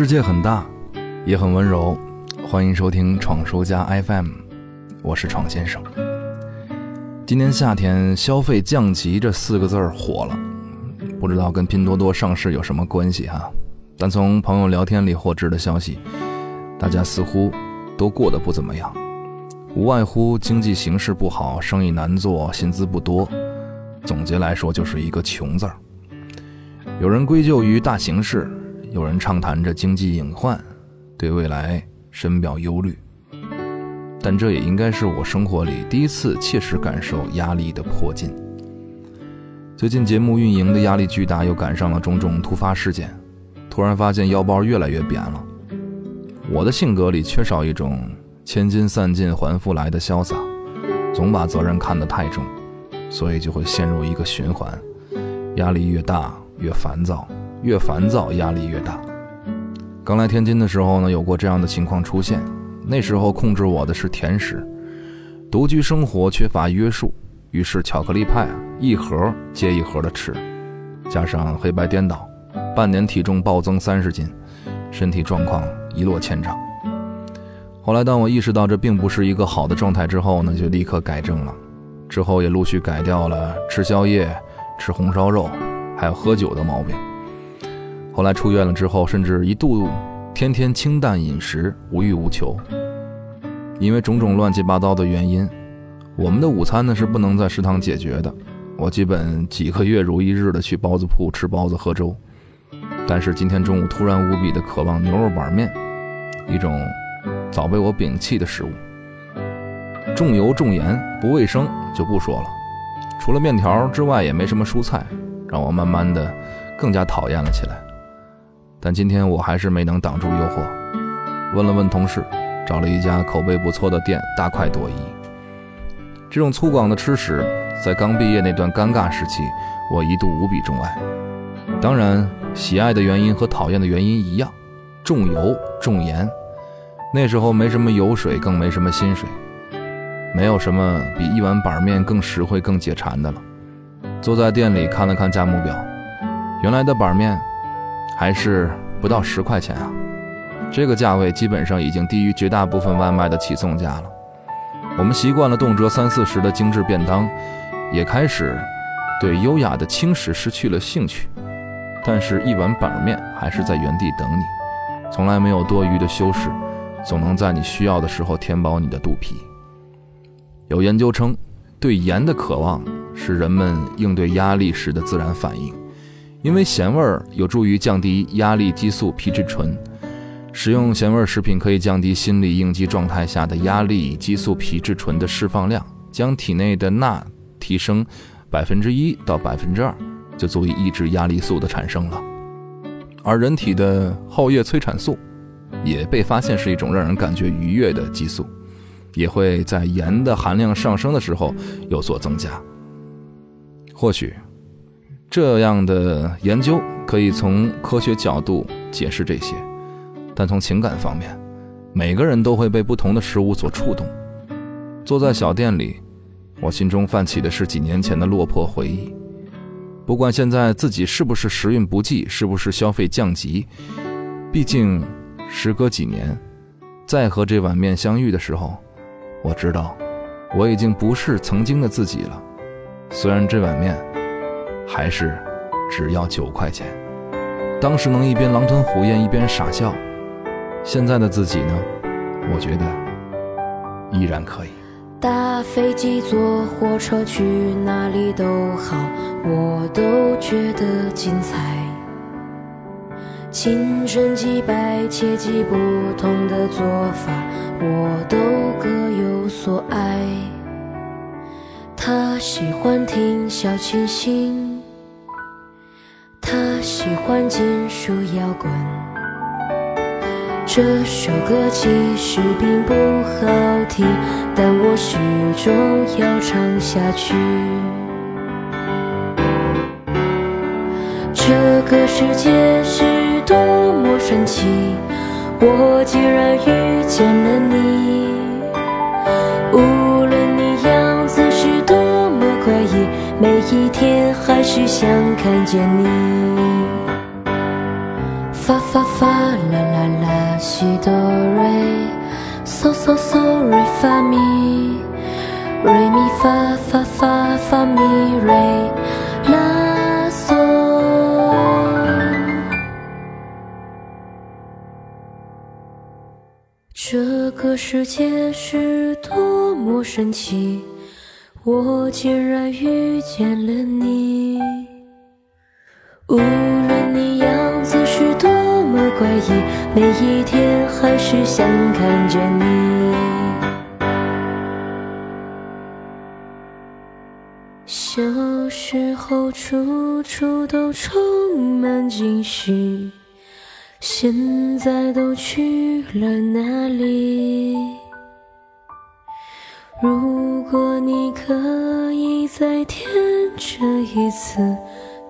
世界很大，也很温柔。欢迎收听闯叔家 FM，我是闯先生。今年夏天消费降级这四个字儿火了，不知道跟拼多多上市有什么关系哈？但从朋友聊天里获知的消息，大家似乎都过得不怎么样，无外乎经济形势不好，生意难做，薪资不多。总结来说，就是一个穷字儿。有人归咎于大形势。有人畅谈着经济隐患，对未来深表忧虑，但这也应该是我生活里第一次切实感受压力的迫近。最近节目运营的压力巨大，又赶上了种种突发事件，突然发现腰包越来越扁了。我的性格里缺少一种千金散尽还复来的潇洒，总把责任看得太重，所以就会陷入一个循环，压力越大越烦躁。越烦躁，压力越大。刚来天津的时候呢，有过这样的情况出现。那时候控制我的是甜食，独居生活缺乏约束，于是巧克力派一盒接一盒的吃，加上黑白颠倒，半年体重暴增三十斤，身体状况一落千丈。后来当我意识到这并不是一个好的状态之后呢，就立刻改正了。之后也陆续改掉了吃宵夜、吃红烧肉，还有喝酒的毛病。后来出院了之后，甚至一度天天清淡饮食，无欲无求。因为种种乱七八糟的原因，我们的午餐呢是不能在食堂解决的。我基本几个月如一日的去包子铺吃包子喝粥。但是今天中午突然无比的渴望牛肉板面，一种早被我摒弃的食物。重油重盐不卫生就不说了，除了面条之外也没什么蔬菜，让我慢慢的更加讨厌了起来。但今天我还是没能挡住诱惑，问了问同事，找了一家口碑不错的店，大快朵颐。这种粗犷的吃食，在刚毕业那段尴尬时期，我一度无比钟爱。当然，喜爱的原因和讨厌的原因一样，重油重盐。那时候没什么油水，更没什么薪水，没有什么比一碗板面更实惠、更解馋的了。坐在店里看了看价目表，原来的板面。还是不到十块钱啊！这个价位基本上已经低于绝大部分外卖的起送价了。我们习惯了动辄三四十的精致便当，也开始对优雅的轻食失去了兴趣。但是，一碗板面还是在原地等你，从来没有多余的修饰，总能在你需要的时候填饱你的肚皮。有研究称，对盐的渴望是人们应对压力时的自然反应。因为咸味儿有助于降低压力激素皮质醇，食用咸味食品可以降低心理应激状态下的压力激素皮质醇的释放量，将体内的钠提升百分之一到百分之二，就足以抑制压力素的产生了。而人体的后叶催产素也被发现是一种让人感觉愉悦的激素，也会在盐的含量上升的时候有所增加。或许。这样的研究可以从科学角度解释这些，但从情感方面，每个人都会被不同的食物所触动。坐在小店里，我心中泛起的是几年前的落魄回忆。不管现在自己是不是时运不济，是不是消费降级，毕竟时隔几年，再和这碗面相遇的时候，我知道我已经不是曾经的自己了。虽然这碗面。还是只要九块钱。当时能一边狼吞虎咽一边傻笑，现在的自己呢？我觉得依然可以。搭飞机、坐火车去哪里都好，我都觉得精彩。青春几百，切记不同的做法，我都各有所爱。他喜欢听小清新。他喜欢金属摇滚，这首歌其实并不好听，但我始终要唱下去。这个世界是多么神奇，我竟然遇见了你。一天还是想看见你。发发发啦啦啦西哆瑞嗦嗦嗦瑞发咪瑞咪发发发发咪瑞啦嗦。这个世界是多么神奇，我竟然遇见了你。无论你样子是多么怪异，每一天还是想看见你。小时候处处都充满惊喜，现在都去了哪里？如果你可以再天真一次。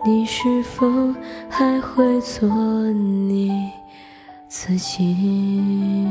你是否还会做你自己？